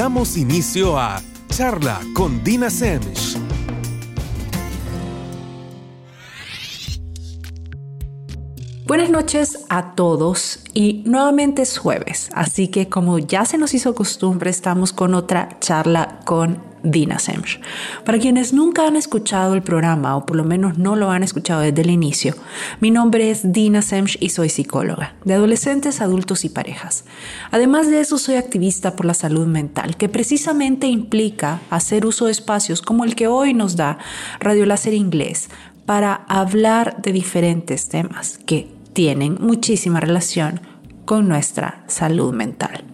Damos inicio a Charla con Dina Semch. Buenas noches a todos y nuevamente es jueves, así que como ya se nos hizo costumbre, estamos con otra charla con Dina Semch. Para quienes nunca han escuchado el programa o por lo menos no lo han escuchado desde el inicio, mi nombre es Dina Semch y soy psicóloga de adolescentes, adultos y parejas. Además de eso, soy activista por la salud mental, que precisamente implica hacer uso de espacios como el que hoy nos da Radio Láser Inglés para hablar de diferentes temas que tienen muchísima relación con nuestra salud mental.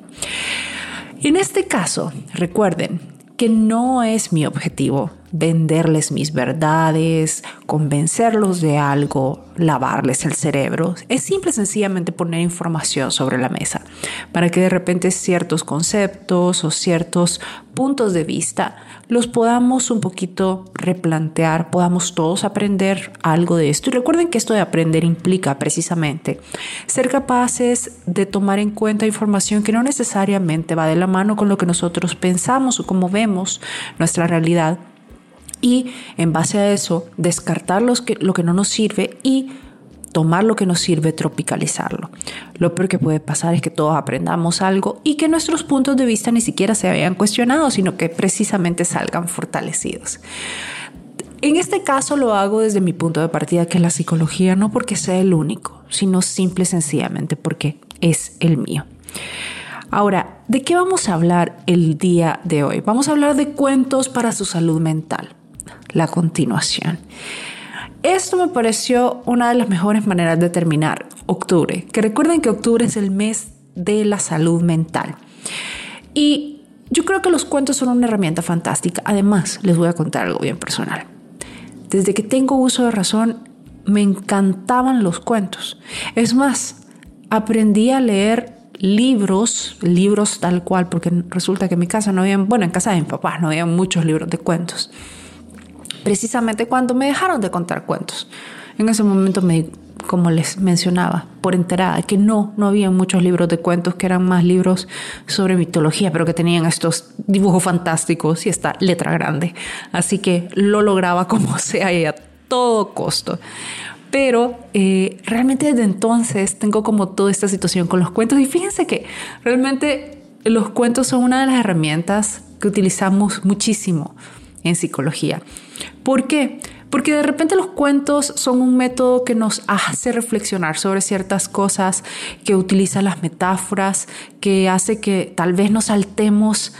En este caso, recuerden que no es mi objetivo venderles mis verdades, convencerlos de algo, lavarles el cerebro. Es simple sencillamente poner información sobre la mesa para que de repente ciertos conceptos o ciertos puntos de vista los podamos un poquito replantear, podamos todos aprender algo de esto. Y recuerden que esto de aprender implica precisamente ser capaces de tomar en cuenta información que no necesariamente va de la mano con lo que nosotros pensamos o como vemos nuestra realidad y en base a eso descartar que, lo que no nos sirve y tomar lo que nos sirve, tropicalizarlo. Lo peor que puede pasar es que todos aprendamos algo y que nuestros puntos de vista ni siquiera se hayan cuestionado, sino que precisamente salgan fortalecidos. En este caso lo hago desde mi punto de partida, que es la psicología, no porque sea el único, sino simple y sencillamente porque es el mío. Ahora, ¿de qué vamos a hablar el día de hoy? Vamos a hablar de cuentos para su salud mental la continuación. Esto me pareció una de las mejores maneras de terminar octubre, que recuerden que octubre es el mes de la salud mental. Y yo creo que los cuentos son una herramienta fantástica. Además, les voy a contar algo bien personal. Desde que tengo uso de razón, me encantaban los cuentos. Es más, aprendí a leer libros, libros tal cual, porque resulta que en mi casa no había, bueno, en casa de mi papá no había muchos libros de cuentos precisamente cuando me dejaron de contar cuentos. En ese momento me como les mencionaba, por enterada, que no, no había muchos libros de cuentos, que eran más libros sobre mitología, pero que tenían estos dibujos fantásticos y esta letra grande. Así que lo lograba como sea y a todo costo. Pero eh, realmente desde entonces tengo como toda esta situación con los cuentos y fíjense que realmente los cuentos son una de las herramientas que utilizamos muchísimo en psicología. ¿Por qué? Porque de repente los cuentos son un método que nos hace reflexionar sobre ciertas cosas, que utiliza las metáforas, que hace que tal vez nos saltemos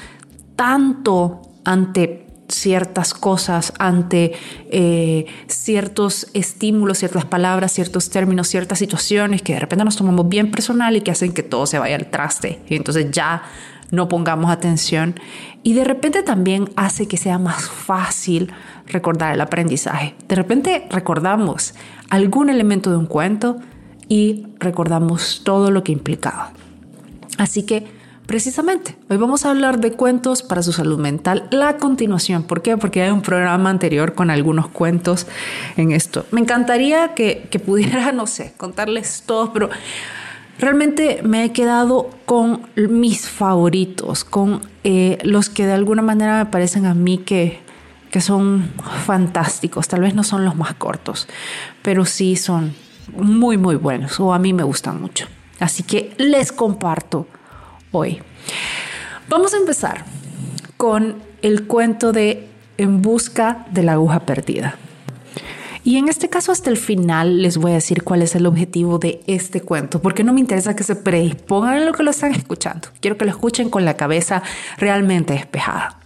tanto ante ciertas cosas, ante eh, ciertos estímulos, ciertas palabras, ciertos términos, ciertas situaciones que de repente nos tomamos bien personal y que hacen que todo se vaya al traste. Y entonces ya no pongamos atención y de repente también hace que sea más fácil recordar el aprendizaje. De repente recordamos algún elemento de un cuento y recordamos todo lo que implicaba. Así que precisamente hoy vamos a hablar de cuentos para su salud mental. La continuación, ¿por qué? Porque hay un programa anterior con algunos cuentos en esto. Me encantaría que, que pudiera, no sé, contarles todos, pero Realmente me he quedado con mis favoritos, con eh, los que de alguna manera me parecen a mí que, que son fantásticos. Tal vez no son los más cortos, pero sí son muy, muy buenos o a mí me gustan mucho. Así que les comparto hoy. Vamos a empezar con el cuento de En busca de la aguja perdida. Y en este caso hasta el final les voy a decir cuál es el objetivo de este cuento, porque no me interesa que se predispongan a lo que lo están escuchando. Quiero que lo escuchen con la cabeza realmente despejada.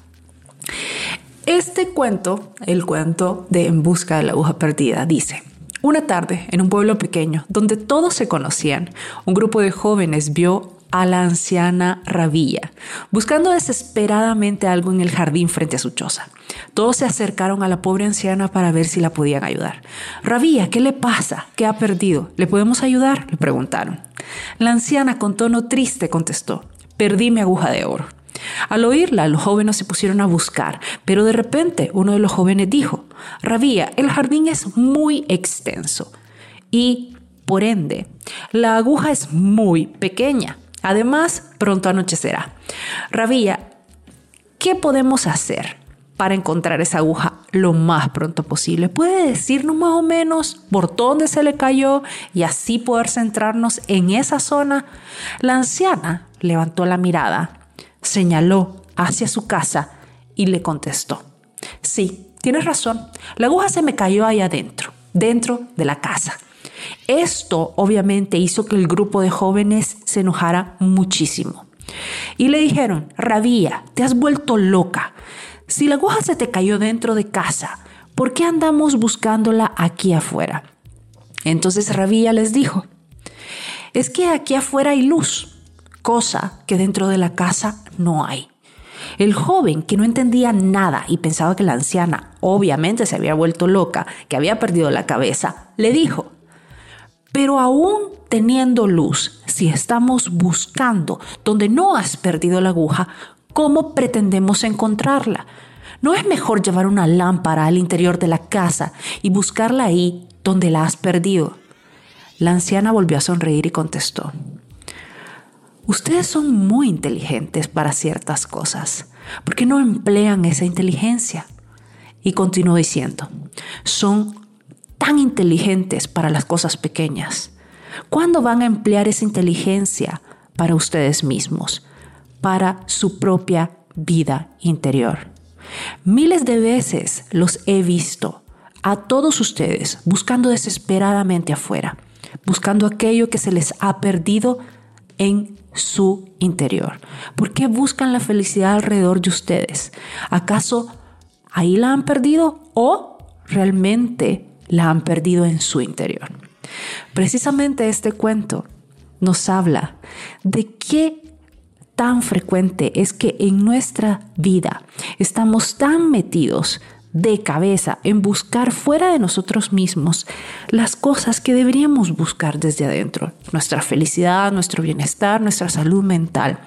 Este cuento, el cuento de En busca de la aguja perdida, dice, una tarde, en un pueblo pequeño, donde todos se conocían, un grupo de jóvenes vio a la anciana Rabilla, buscando desesperadamente algo en el jardín frente a su choza. Todos se acercaron a la pobre anciana para ver si la podían ayudar. Rabilla, ¿qué le pasa? ¿Qué ha perdido? ¿Le podemos ayudar? le preguntaron. La anciana con tono triste contestó, perdí mi aguja de oro. Al oírla, los jóvenes se pusieron a buscar, pero de repente uno de los jóvenes dijo, Rabía, el jardín es muy extenso y, por ende, la aguja es muy pequeña. Además, pronto anochecerá. Rabía, ¿qué podemos hacer para encontrar esa aguja lo más pronto posible? ¿Puede decirnos más o menos por dónde se le cayó y así poder centrarnos en esa zona? La anciana levantó la mirada, señaló hacia su casa y le contestó, sí, tienes razón, la aguja se me cayó ahí adentro, dentro de la casa. Esto obviamente hizo que el grupo de jóvenes se enojara muchísimo. Y le dijeron, Rabía, te has vuelto loca. Si la aguja se te cayó dentro de casa, ¿por qué andamos buscándola aquí afuera? Entonces Rabía les dijo, es que aquí afuera hay luz, cosa que dentro de la casa no hay. El joven, que no entendía nada y pensaba que la anciana obviamente se había vuelto loca, que había perdido la cabeza, le dijo, pero aún teniendo luz, si estamos buscando donde no has perdido la aguja, ¿cómo pretendemos encontrarla? ¿No es mejor llevar una lámpara al interior de la casa y buscarla ahí donde la has perdido? La anciana volvió a sonreír y contestó, Ustedes son muy inteligentes para ciertas cosas. ¿Por qué no emplean esa inteligencia? Y continuó diciendo, son tan inteligentes para las cosas pequeñas? ¿Cuándo van a emplear esa inteligencia para ustedes mismos, para su propia vida interior? Miles de veces los he visto a todos ustedes buscando desesperadamente afuera, buscando aquello que se les ha perdido en su interior. ¿Por qué buscan la felicidad alrededor de ustedes? ¿Acaso ahí la han perdido o realmente la han perdido en su interior. Precisamente este cuento nos habla de qué tan frecuente es que en nuestra vida estamos tan metidos de cabeza en buscar fuera de nosotros mismos las cosas que deberíamos buscar desde adentro, nuestra felicidad, nuestro bienestar, nuestra salud mental.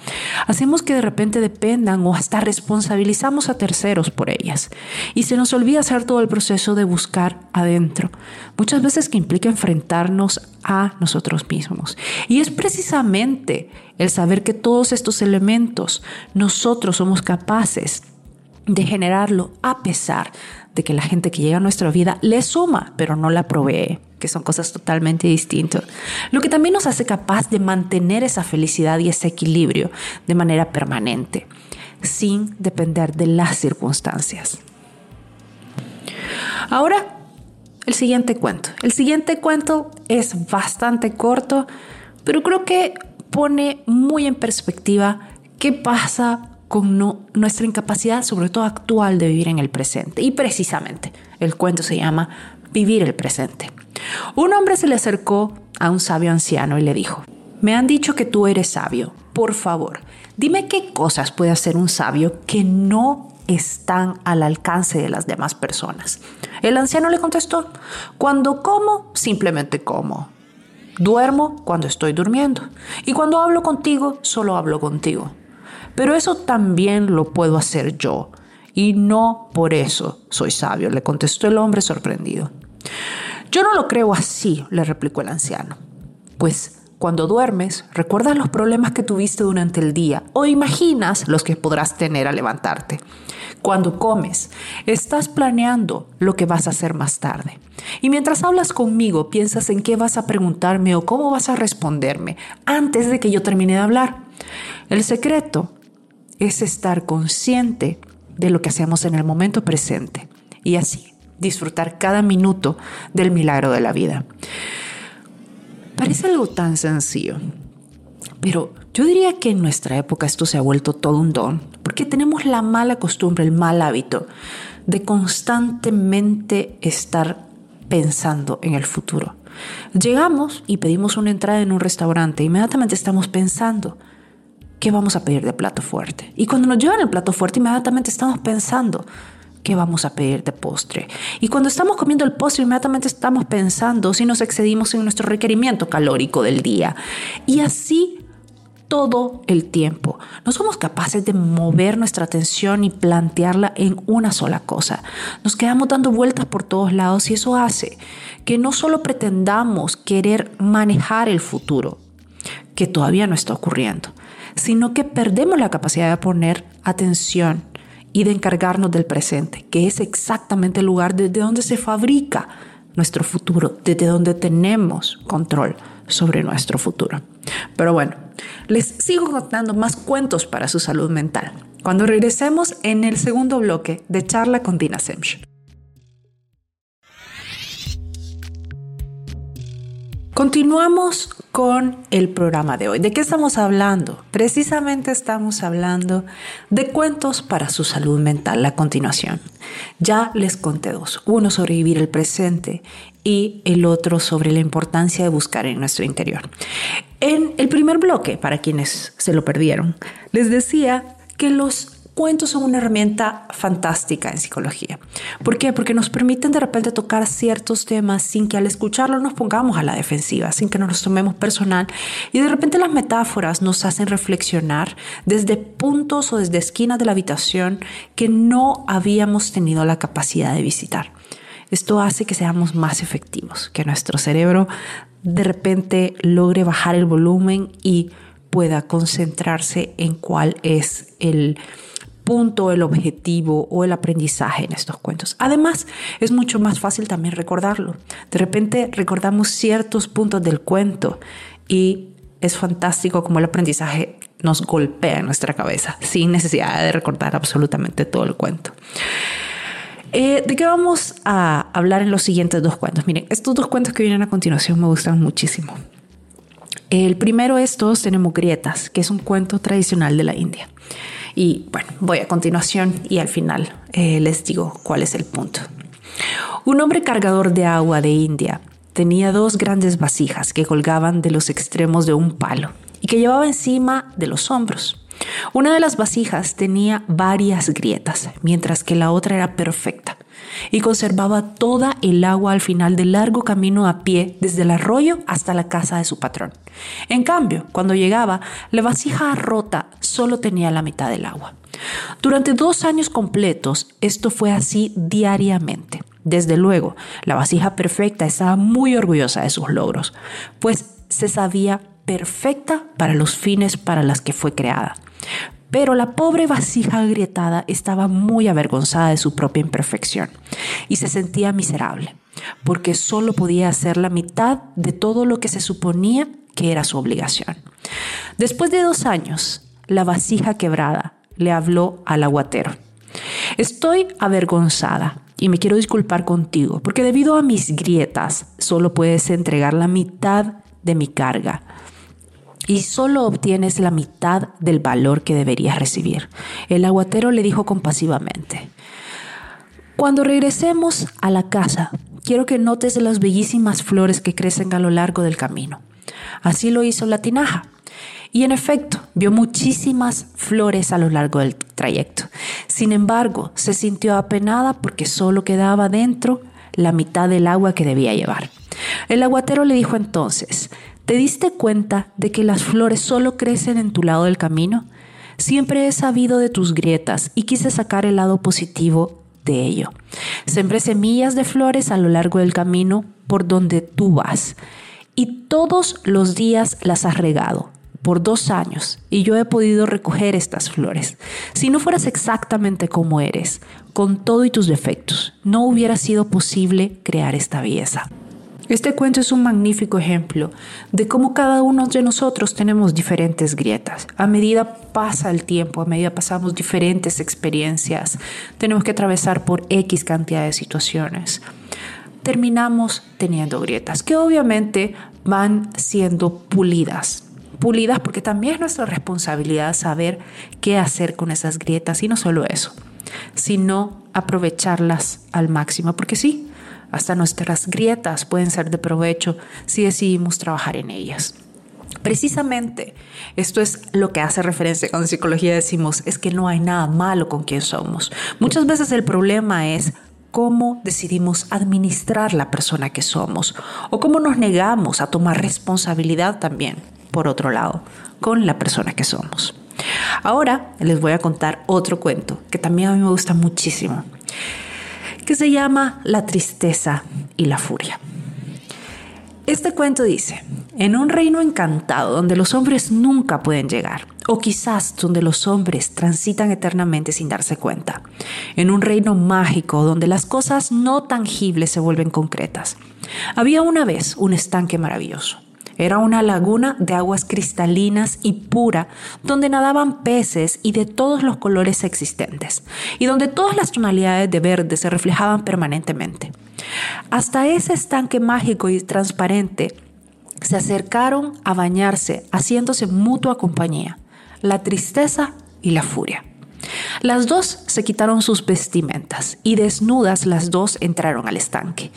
Hacemos que de repente dependan o hasta responsabilizamos a terceros por ellas y se nos olvida hacer todo el proceso de buscar adentro, muchas veces que implica enfrentarnos a nosotros mismos. Y es precisamente el saber que todos estos elementos nosotros somos capaces de generarlo a pesar de que la gente que llega a nuestra vida le suma, pero no la provee, que son cosas totalmente distintas. Lo que también nos hace capaz de mantener esa felicidad y ese equilibrio de manera permanente, sin depender de las circunstancias. Ahora, el siguiente cuento. El siguiente cuento es bastante corto, pero creo que pone muy en perspectiva qué pasa con nuestra incapacidad, sobre todo actual, de vivir en el presente. Y precisamente el cuento se llama Vivir el presente. Un hombre se le acercó a un sabio anciano y le dijo, me han dicho que tú eres sabio. Por favor, dime qué cosas puede hacer un sabio que no están al alcance de las demás personas. El anciano le contestó, cuando como, simplemente como. Duermo cuando estoy durmiendo. Y cuando hablo contigo, solo hablo contigo. Pero eso también lo puedo hacer yo. Y no por eso soy sabio, le contestó el hombre sorprendido. Yo no lo creo así, le replicó el anciano. Pues cuando duermes, recuerdas los problemas que tuviste durante el día o imaginas los que podrás tener al levantarte. Cuando comes, estás planeando lo que vas a hacer más tarde. Y mientras hablas conmigo, piensas en qué vas a preguntarme o cómo vas a responderme antes de que yo termine de hablar. El secreto es estar consciente de lo que hacemos en el momento presente y así disfrutar cada minuto del milagro de la vida. Parece algo tan sencillo, pero yo diría que en nuestra época esto se ha vuelto todo un don, porque tenemos la mala costumbre, el mal hábito de constantemente estar pensando en el futuro. Llegamos y pedimos una entrada en un restaurante, inmediatamente estamos pensando, ¿qué vamos a pedir de plato fuerte? Y cuando nos llevan el plato fuerte, inmediatamente estamos pensando, ¿qué vamos a pedir de postre? Y cuando estamos comiendo el postre, inmediatamente estamos pensando si nos excedimos en nuestro requerimiento calórico del día. Y así todo el tiempo. No somos capaces de mover nuestra atención y plantearla en una sola cosa. Nos quedamos dando vueltas por todos lados y eso hace que no solo pretendamos querer manejar el futuro, que todavía no está ocurriendo, sino que perdemos la capacidad de poner atención y de encargarnos del presente, que es exactamente el lugar desde donde se fabrica nuestro futuro, desde donde tenemos control sobre nuestro futuro. Pero bueno, les sigo contando más cuentos para su salud mental. Cuando regresemos en el segundo bloque de charla con Dina Semch. Continuamos con el programa de hoy. ¿De qué estamos hablando? Precisamente estamos hablando de cuentos para su salud mental a continuación. Ya les conté dos, uno sobre vivir el presente y el otro sobre la importancia de buscar en nuestro interior. En el primer bloque, para quienes se lo perdieron, les decía que los cuentos son una herramienta fantástica en psicología. ¿Por qué? Porque nos permiten de repente tocar ciertos temas sin que al escucharlo nos pongamos a la defensiva, sin que nos los tomemos personal. Y de repente las metáforas nos hacen reflexionar desde puntos o desde esquinas de la habitación que no habíamos tenido la capacidad de visitar. Esto hace que seamos más efectivos, que nuestro cerebro de repente logre bajar el volumen y pueda concentrarse en cuál es el, punto, el objetivo o el aprendizaje en estos cuentos. Además, es mucho más fácil también recordarlo. De repente recordamos ciertos puntos del cuento y es fantástico como el aprendizaje nos golpea en nuestra cabeza sin necesidad de recordar absolutamente todo el cuento. Eh, ¿De qué vamos a hablar en los siguientes dos cuentos? Miren, estos dos cuentos que vienen a continuación me gustan muchísimo. El primero es Todos tenemos grietas, que es un cuento tradicional de la India. Y bueno, voy a continuación y al final eh, les digo cuál es el punto. Un hombre cargador de agua de India tenía dos grandes vasijas que colgaban de los extremos de un palo y que llevaba encima de los hombros. Una de las vasijas tenía varias grietas, mientras que la otra era perfecta y conservaba toda el agua al final del largo camino a pie desde el arroyo hasta la casa de su patrón. En cambio, cuando llegaba, la vasija rota solo tenía la mitad del agua. Durante dos años completos, esto fue así diariamente. Desde luego, la vasija perfecta estaba muy orgullosa de sus logros, pues se sabía perfecta para los fines para los que fue creada. Pero la pobre vasija agrietada estaba muy avergonzada de su propia imperfección y se sentía miserable, porque solo podía hacer la mitad de todo lo que se suponía que era su obligación. Después de dos años, la vasija quebrada le habló al aguatero. Estoy avergonzada y me quiero disculpar contigo, porque debido a mis grietas solo puedes entregar la mitad de mi carga y solo obtienes la mitad del valor que deberías recibir. El aguatero le dijo compasivamente, cuando regresemos a la casa, quiero que notes las bellísimas flores que crecen a lo largo del camino. Así lo hizo la tinaja. Y en efecto, vio muchísimas flores a lo largo del trayecto. Sin embargo, se sintió apenada porque solo quedaba dentro la mitad del agua que debía llevar. El aguatero le dijo entonces, ¿Te diste cuenta de que las flores solo crecen en tu lado del camino? Siempre he sabido de tus grietas y quise sacar el lado positivo de ello. Sembré semillas de flores a lo largo del camino por donde tú vas y todos los días las has regado por dos años y yo he podido recoger estas flores. Si no fueras exactamente como eres, con todo y tus defectos, no hubiera sido posible crear esta belleza. Este cuento es un magnífico ejemplo de cómo cada uno de nosotros tenemos diferentes grietas. A medida pasa el tiempo, a medida pasamos diferentes experiencias, tenemos que atravesar por X cantidad de situaciones. Terminamos teniendo grietas que obviamente van siendo pulidas. Pulidas porque también es nuestra responsabilidad saber qué hacer con esas grietas y no solo eso, sino aprovecharlas al máximo. Porque sí, hasta nuestras grietas pueden ser de provecho si decidimos trabajar en ellas. Precisamente esto es lo que hace referencia cuando en psicología decimos es que no hay nada malo con quien somos. Muchas veces el problema es cómo decidimos administrar la persona que somos o cómo nos negamos a tomar responsabilidad también, por otro lado, con la persona que somos. Ahora les voy a contar otro cuento que también a mí me gusta muchísimo que se llama La tristeza y la furia. Este cuento dice, en un reino encantado donde los hombres nunca pueden llegar, o quizás donde los hombres transitan eternamente sin darse cuenta, en un reino mágico donde las cosas no tangibles se vuelven concretas. Había una vez un estanque maravilloso. Era una laguna de aguas cristalinas y pura, donde nadaban peces y de todos los colores existentes, y donde todas las tonalidades de verde se reflejaban permanentemente. Hasta ese estanque mágico y transparente se acercaron a bañarse, haciéndose mutua compañía, la tristeza y la furia. Las dos se quitaron sus vestimentas y desnudas las dos entraron al estanque.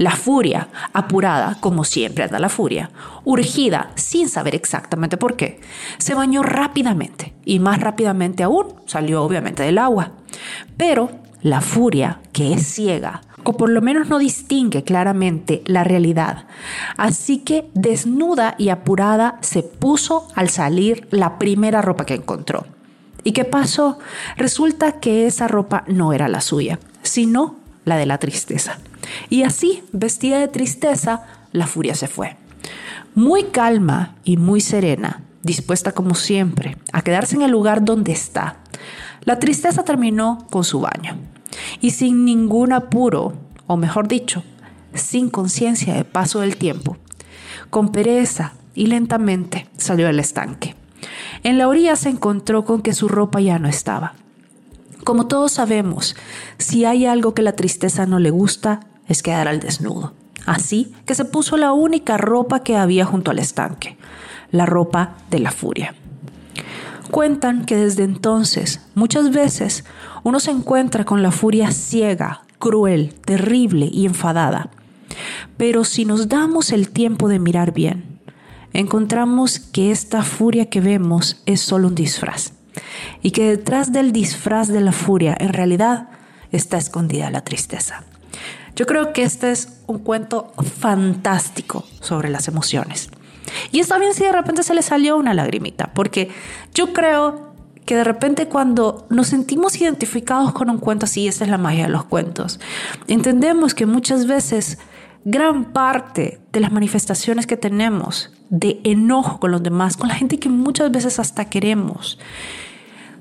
La furia, apurada, como siempre anda la furia, urgida, sin saber exactamente por qué, se bañó rápidamente y más rápidamente aún salió obviamente del agua. Pero la furia, que es ciega, o por lo menos no distingue claramente la realidad. Así que desnuda y apurada se puso al salir la primera ropa que encontró. ¿Y qué pasó? Resulta que esa ropa no era la suya, sino la de la tristeza. Y así, vestida de tristeza, la furia se fue. Muy calma y muy serena, dispuesta como siempre a quedarse en el lugar donde está, la tristeza terminó con su baño y sin ningún apuro, o mejor dicho, sin conciencia de paso del tiempo, con pereza y lentamente salió del estanque. En la orilla se encontró con que su ropa ya no estaba. Como todos sabemos, si hay algo que la tristeza no le gusta, es quedar al desnudo. Así que se puso la única ropa que había junto al estanque, la ropa de la furia. Cuentan que desde entonces, muchas veces, uno se encuentra con la furia ciega, cruel, terrible y enfadada. Pero si nos damos el tiempo de mirar bien, encontramos que esta furia que vemos es solo un disfraz y que detrás del disfraz de la furia en realidad está escondida la tristeza. Yo creo que este es un cuento fantástico sobre las emociones. Y está bien si de repente se le salió una lagrimita, porque yo creo que de repente cuando nos sentimos identificados con un cuento así, esa es la magia de los cuentos, entendemos que muchas veces gran parte de las manifestaciones que tenemos de enojo con los demás, con la gente que muchas veces hasta queremos,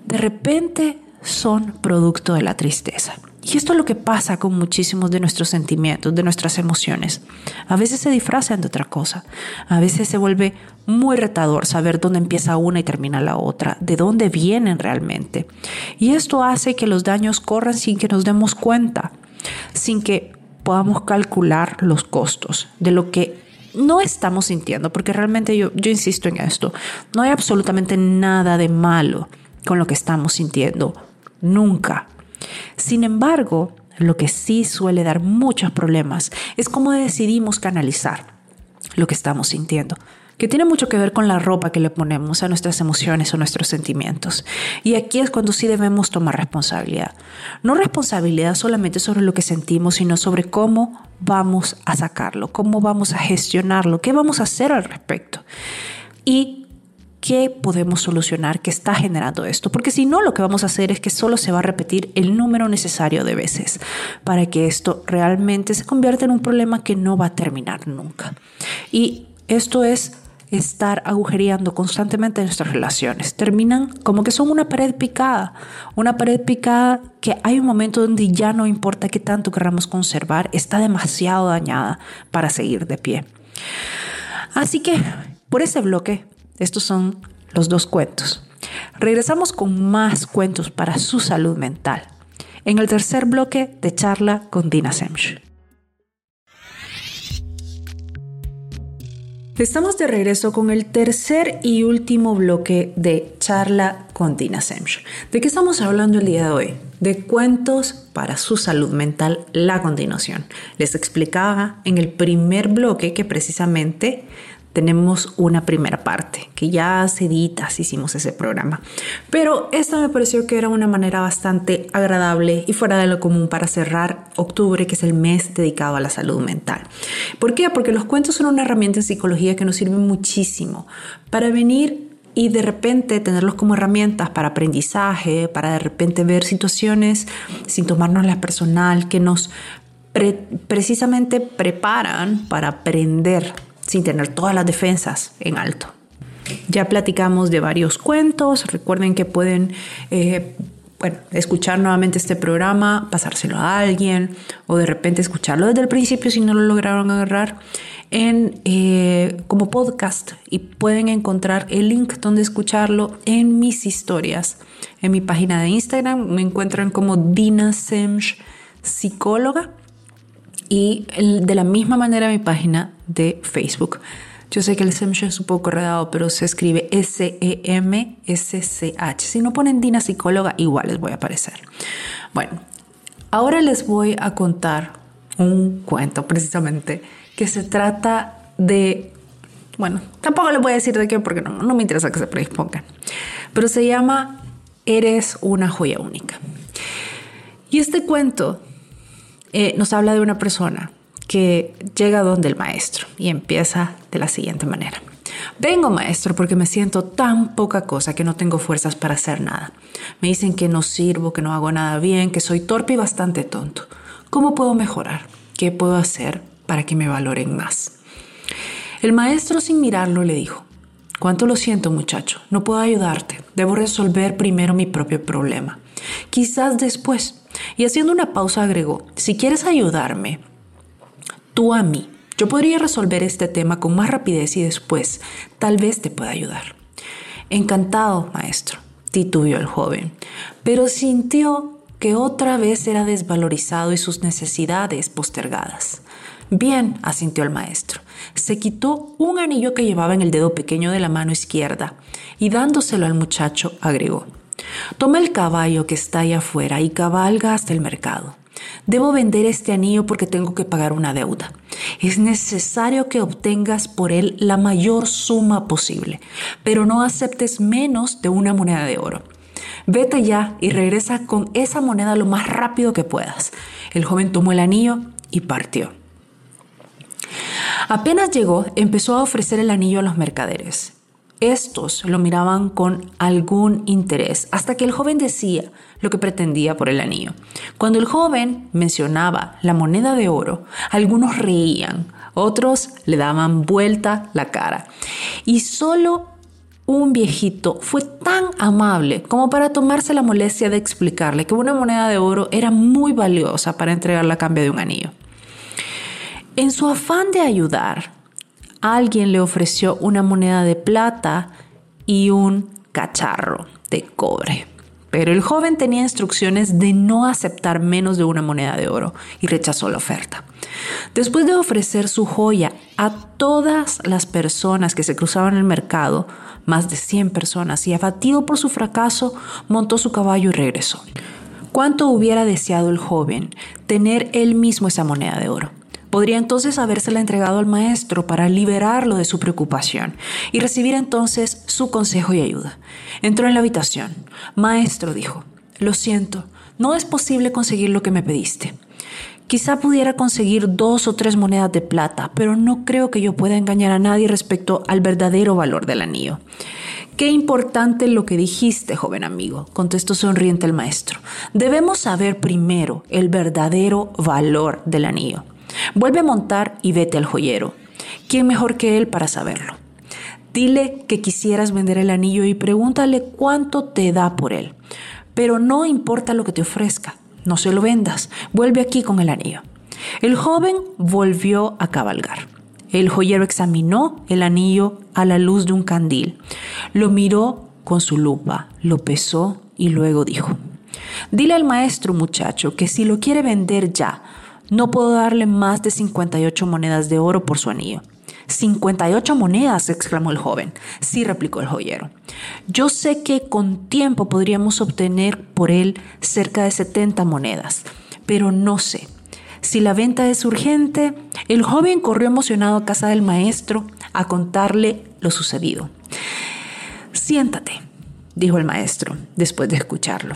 de repente son producto de la tristeza. Y esto es lo que pasa con muchísimos de nuestros sentimientos, de nuestras emociones. A veces se disfrazan de otra cosa. A veces se vuelve muy retador saber dónde empieza una y termina la otra, de dónde vienen realmente. Y esto hace que los daños corran sin que nos demos cuenta, sin que podamos calcular los costos de lo que no estamos sintiendo, porque realmente yo, yo insisto en esto, no hay absolutamente nada de malo con lo que estamos sintiendo, nunca sin embargo, lo que sí suele dar muchos problemas es cómo decidimos canalizar lo que estamos sintiendo, que tiene mucho que ver con la ropa que le ponemos a nuestras emociones o nuestros sentimientos. Y aquí es cuando sí debemos tomar responsabilidad. No responsabilidad solamente sobre lo que sentimos, sino sobre cómo vamos a sacarlo, cómo vamos a gestionarlo, qué vamos a hacer al respecto. Y qué podemos solucionar que está generando esto, porque si no lo que vamos a hacer es que solo se va a repetir el número necesario de veces para que esto realmente se convierta en un problema que no va a terminar nunca. Y esto es estar agujereando constantemente nuestras relaciones. Terminan como que son una pared picada, una pared picada que hay un momento donde ya no importa qué tanto queramos conservar, está demasiado dañada para seguir de pie. Así que por ese bloque estos son los dos cuentos. Regresamos con más cuentos para su salud mental en el tercer bloque de charla con Dina Semch. Estamos de regreso con el tercer y último bloque de charla con Dina Semch. ¿De qué estamos hablando el día de hoy? De cuentos para su salud mental, la continuación. Les explicaba en el primer bloque que precisamente tenemos una primera parte, que ya hace editas hicimos ese programa. Pero esta me pareció que era una manera bastante agradable y fuera de lo común para cerrar octubre, que es el mes dedicado a la salud mental. ¿Por qué? Porque los cuentos son una herramienta en psicología que nos sirve muchísimo para venir y de repente tenerlos como herramientas para aprendizaje, para de repente ver situaciones sin tomarnos la personal, que nos precisamente preparan para aprender sin tener todas las defensas en alto. Ya platicamos de varios cuentos, recuerden que pueden eh, bueno, escuchar nuevamente este programa, pasárselo a alguien o de repente escucharlo desde el principio si no lo lograron agarrar en, eh, como podcast y pueden encontrar el link donde escucharlo en mis historias. En mi página de Instagram me encuentran como Dina Semch Psicóloga y de la misma manera mi página de Facebook. Yo sé que el Semch es un poco redado, pero se escribe S-E-M-S-C-H. Si no ponen Dina Psicóloga, igual les voy a aparecer. Bueno, ahora les voy a contar un cuento precisamente que se trata de... Bueno, tampoco les voy a decir de qué porque no, no me interesa que se predispongan. Pero se llama Eres una joya única. Y este cuento eh, nos habla de una persona que llega donde el maestro y empieza de la siguiente manera. Vengo maestro porque me siento tan poca cosa que no tengo fuerzas para hacer nada. Me dicen que no sirvo, que no hago nada bien, que soy torpe y bastante tonto. ¿Cómo puedo mejorar? ¿Qué puedo hacer para que me valoren más? El maestro sin mirarlo le dijo, Cuánto lo siento muchacho, no puedo ayudarte, debo resolver primero mi propio problema. Quizás después. Y haciendo una pausa agregó, si quieres ayudarme, tú a mí. Yo podría resolver este tema con más rapidez y después tal vez te pueda ayudar. Encantado, maestro, titubió el joven, pero sintió que otra vez era desvalorizado y sus necesidades postergadas. Bien, asintió el maestro. Se quitó un anillo que llevaba en el dedo pequeño de la mano izquierda y dándoselo al muchacho agregó, Toma el caballo que está ahí afuera y cabalga hasta el mercado. Debo vender este anillo porque tengo que pagar una deuda. Es necesario que obtengas por él la mayor suma posible, pero no aceptes menos de una moneda de oro. Vete ya y regresa con esa moneda lo más rápido que puedas. El joven tomó el anillo y partió. Apenas llegó, empezó a ofrecer el anillo a los mercaderes. Estos lo miraban con algún interés hasta que el joven decía lo que pretendía por el anillo. Cuando el joven mencionaba la moneda de oro, algunos reían, otros le daban vuelta la cara. Y solo un viejito fue tan amable como para tomarse la molestia de explicarle que una moneda de oro era muy valiosa para entregarla a cambio de un anillo. En su afán de ayudar, alguien le ofreció una moneda de plata y un cacharro de cobre. Pero el joven tenía instrucciones de no aceptar menos de una moneda de oro y rechazó la oferta. Después de ofrecer su joya a todas las personas que se cruzaban el mercado, más de 100 personas, y abatido por su fracaso, montó su caballo y regresó. ¿Cuánto hubiera deseado el joven tener él mismo esa moneda de oro? Podría entonces habérsela entregado al maestro para liberarlo de su preocupación y recibir entonces su consejo y ayuda. Entró en la habitación. Maestro, dijo, lo siento, no es posible conseguir lo que me pediste. Quizá pudiera conseguir dos o tres monedas de plata, pero no creo que yo pueda engañar a nadie respecto al verdadero valor del anillo. Qué importante lo que dijiste, joven amigo, contestó sonriente el maestro. Debemos saber primero el verdadero valor del anillo. Vuelve a montar y vete al joyero. ¿Quién mejor que él para saberlo? Dile que quisieras vender el anillo y pregúntale cuánto te da por él. Pero no importa lo que te ofrezca, no se lo vendas, vuelve aquí con el anillo. El joven volvió a cabalgar. El joyero examinó el anillo a la luz de un candil, lo miró con su lupa, lo pesó y luego dijo, Dile al maestro muchacho que si lo quiere vender ya, no puedo darle más de 58 monedas de oro por su anillo. 58 monedas, exclamó el joven. Sí, replicó el joyero. Yo sé que con tiempo podríamos obtener por él cerca de 70 monedas, pero no sé. Si la venta es urgente, el joven corrió emocionado a casa del maestro a contarle lo sucedido. Siéntate, dijo el maestro después de escucharlo.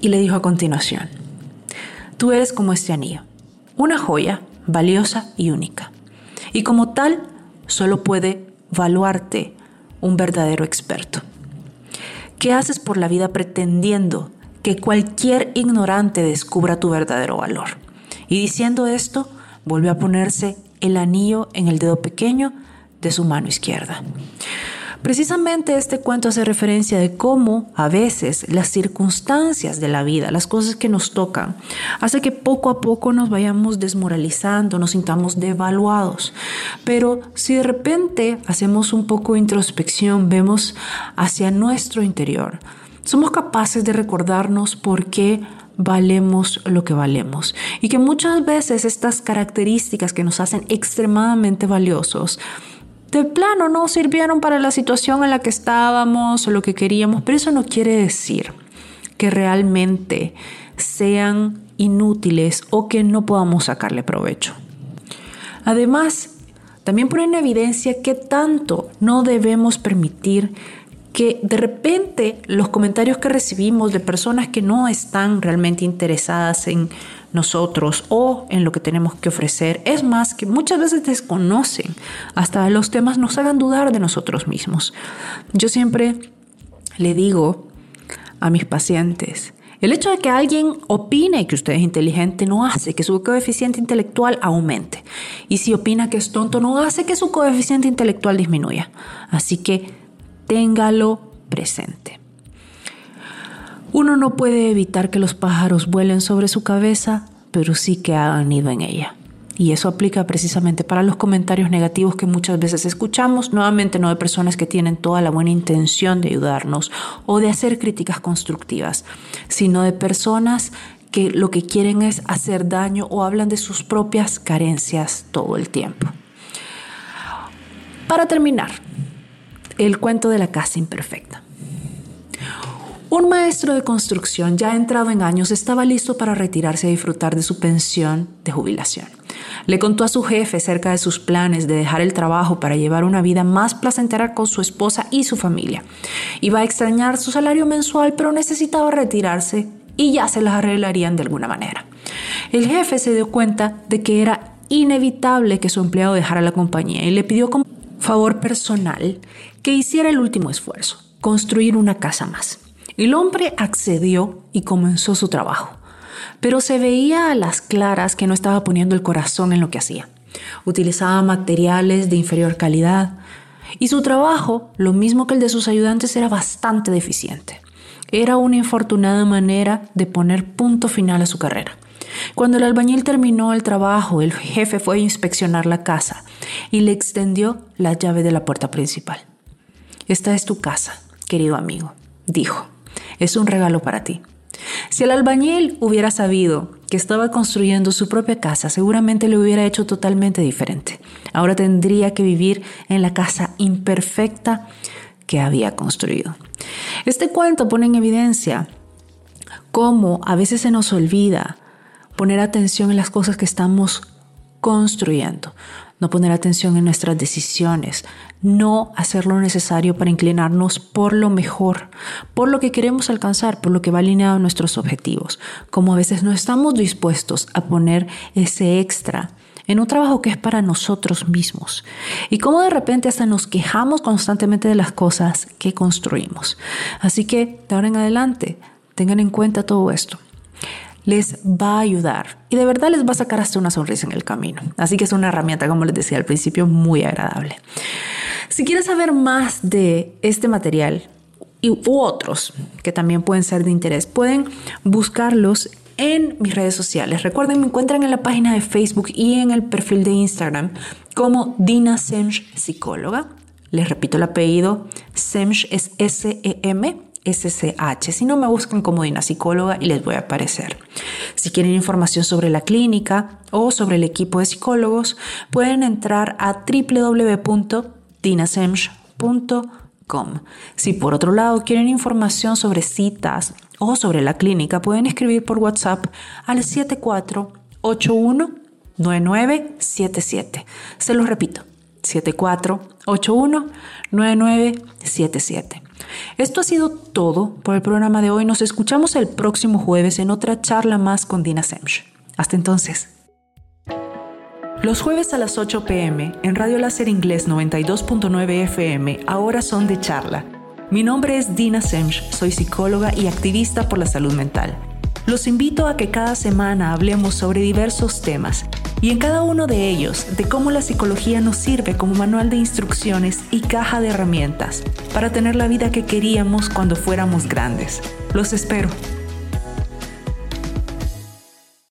Y le dijo a continuación, Tú eres como este anillo, una joya valiosa y única. Y como tal, solo puede valuarte un verdadero experto. ¿Qué haces por la vida pretendiendo que cualquier ignorante descubra tu verdadero valor? Y diciendo esto, volvió a ponerse el anillo en el dedo pequeño de su mano izquierda. Precisamente este cuento hace referencia de cómo a veces las circunstancias de la vida, las cosas que nos tocan, hace que poco a poco nos vayamos desmoralizando, nos sintamos devaluados. Pero si de repente hacemos un poco de introspección, vemos hacia nuestro interior, somos capaces de recordarnos por qué valemos lo que valemos y que muchas veces estas características que nos hacen extremadamente valiosos de plano no sirvieron para la situación en la que estábamos o lo que queríamos, pero eso no quiere decir que realmente sean inútiles o que no podamos sacarle provecho. Además, también pone en evidencia que tanto no debemos permitir que de repente los comentarios que recibimos de personas que no están realmente interesadas en nosotros o en lo que tenemos que ofrecer. Es más, que muchas veces desconocen hasta los temas, nos hagan dudar de nosotros mismos. Yo siempre le digo a mis pacientes, el hecho de que alguien opine que usted es inteligente no hace que su coeficiente intelectual aumente. Y si opina que es tonto no hace que su coeficiente intelectual disminuya. Así que téngalo presente. Uno no puede evitar que los pájaros vuelen sobre su cabeza, pero sí que hagan nido en ella. Y eso aplica precisamente para los comentarios negativos que muchas veces escuchamos, nuevamente no de personas que tienen toda la buena intención de ayudarnos o de hacer críticas constructivas, sino de personas que lo que quieren es hacer daño o hablan de sus propias carencias todo el tiempo. Para terminar, el cuento de la casa imperfecta. Un maestro de construcción ya entrado en años estaba listo para retirarse a disfrutar de su pensión de jubilación. Le contó a su jefe cerca de sus planes de dejar el trabajo para llevar una vida más placentera con su esposa y su familia. Iba a extrañar su salario mensual, pero necesitaba retirarse y ya se las arreglarían de alguna manera. El jefe se dio cuenta de que era inevitable que su empleado dejara la compañía y le pidió como favor personal que hiciera el último esfuerzo, construir una casa más. El hombre accedió y comenzó su trabajo, pero se veía a las claras que no estaba poniendo el corazón en lo que hacía. Utilizaba materiales de inferior calidad y su trabajo, lo mismo que el de sus ayudantes, era bastante deficiente. Era una infortunada manera de poner punto final a su carrera. Cuando el albañil terminó el trabajo, el jefe fue a inspeccionar la casa y le extendió la llave de la puerta principal. Esta es tu casa, querido amigo, dijo es un regalo para ti. Si el albañil hubiera sabido que estaba construyendo su propia casa, seguramente lo hubiera hecho totalmente diferente. Ahora tendría que vivir en la casa imperfecta que había construido. Este cuento pone en evidencia cómo a veces se nos olvida poner atención en las cosas que estamos construyendo no poner atención en nuestras decisiones, no hacer lo necesario para inclinarnos por lo mejor, por lo que queremos alcanzar, por lo que va alineado a nuestros objetivos, como a veces no estamos dispuestos a poner ese extra en un trabajo que es para nosotros mismos. Y como de repente hasta nos quejamos constantemente de las cosas que construimos. Así que de ahora en adelante, tengan en cuenta todo esto les va a ayudar y de verdad les va a sacar hasta una sonrisa en el camino. Así que es una herramienta, como les decía al principio, muy agradable. Si quieres saber más de este material y, u otros que también pueden ser de interés, pueden buscarlos en mis redes sociales. Recuerden, me encuentran en la página de Facebook y en el perfil de Instagram como Dina Semch Psicóloga. Les repito el apellido, Semch es S-E-M SCH. Si no, me buscan como Dina Psicóloga y les voy a aparecer. Si quieren información sobre la clínica o sobre el equipo de psicólogos, pueden entrar a www.dinasemch.com. Si por otro lado quieren información sobre citas o sobre la clínica, pueden escribir por WhatsApp al 74819977. Se los repito, 74819977. Esto ha sido todo por el programa de hoy. Nos escuchamos el próximo jueves en otra charla más con Dina Semch. Hasta entonces. Los jueves a las 8 pm en Radio Láser Inglés 92.9 FM ahora son de charla. Mi nombre es Dina Semch, soy psicóloga y activista por la salud mental. Los invito a que cada semana hablemos sobre diversos temas y en cada uno de ellos de cómo la psicología nos sirve como manual de instrucciones y caja de herramientas para tener la vida que queríamos cuando fuéramos grandes. Los espero.